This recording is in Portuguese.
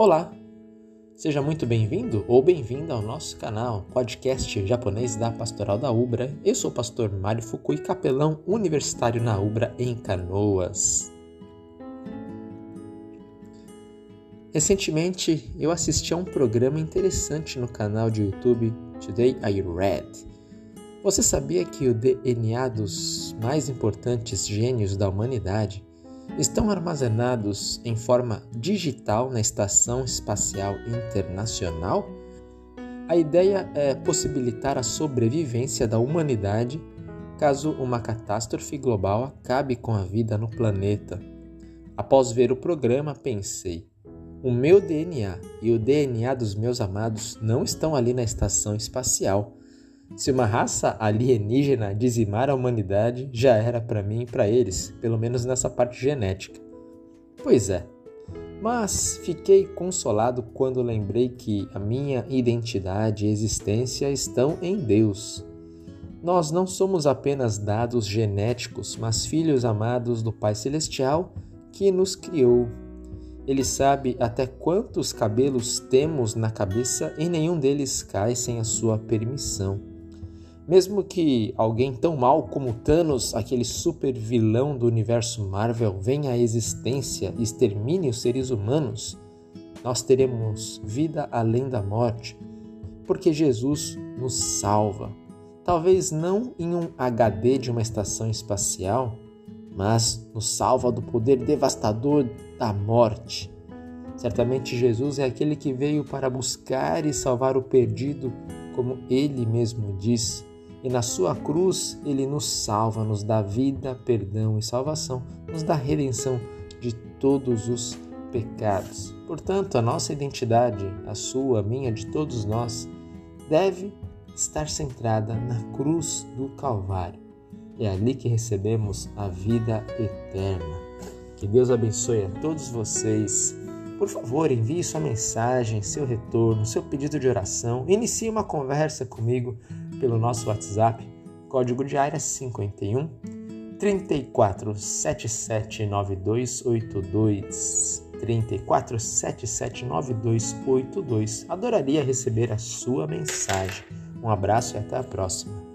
Olá! Seja muito bem-vindo ou bem-vinda ao nosso canal, podcast japonês da Pastoral da Ubra. Eu sou o pastor Mário Fukui, capelão universitário na Ubra em Canoas. Recentemente eu assisti a um programa interessante no canal de YouTube Today I Read. Você sabia que o DNA dos mais importantes gênios da humanidade estão armazenados em forma digital na Estação Espacial Internacional? A ideia é possibilitar a sobrevivência da humanidade caso uma catástrofe global acabe com a vida no planeta. Após ver o programa, pensei: o meu DNA e o DNA dos meus amados não estão ali na estação espacial. Se uma raça alienígena dizimar a humanidade, já era para mim e para eles, pelo menos nessa parte genética. Pois é, mas fiquei consolado quando lembrei que a minha identidade e existência estão em Deus. Nós não somos apenas dados genéticos, mas filhos amados do Pai Celestial que nos criou. Ele sabe até quantos cabelos temos na cabeça e nenhum deles cai sem a sua permissão. Mesmo que alguém tão mal como Thanos, aquele super vilão do universo Marvel, venha à existência e extermine os seres humanos, nós teremos vida além da morte, porque Jesus nos salva. Talvez não em um HD de uma estação espacial, mas nos salva do poder devastador da morte. Certamente Jesus é aquele que veio para buscar e salvar o perdido, como ele mesmo disse e na sua cruz ele nos salva, nos dá vida, perdão e salvação, nos dá redenção de todos os pecados. Portanto, a nossa identidade, a sua, a minha, de todos nós, deve estar centrada na cruz do Calvário. É ali que recebemos a vida eterna. Que Deus abençoe a todos vocês. Por favor, envie sua mensagem, seu retorno, seu pedido de oração. Inicie uma conversa comigo pelo nosso WhatsApp, código de área 51 34779282 34779282. Adoraria receber a sua mensagem. Um abraço e até a próxima.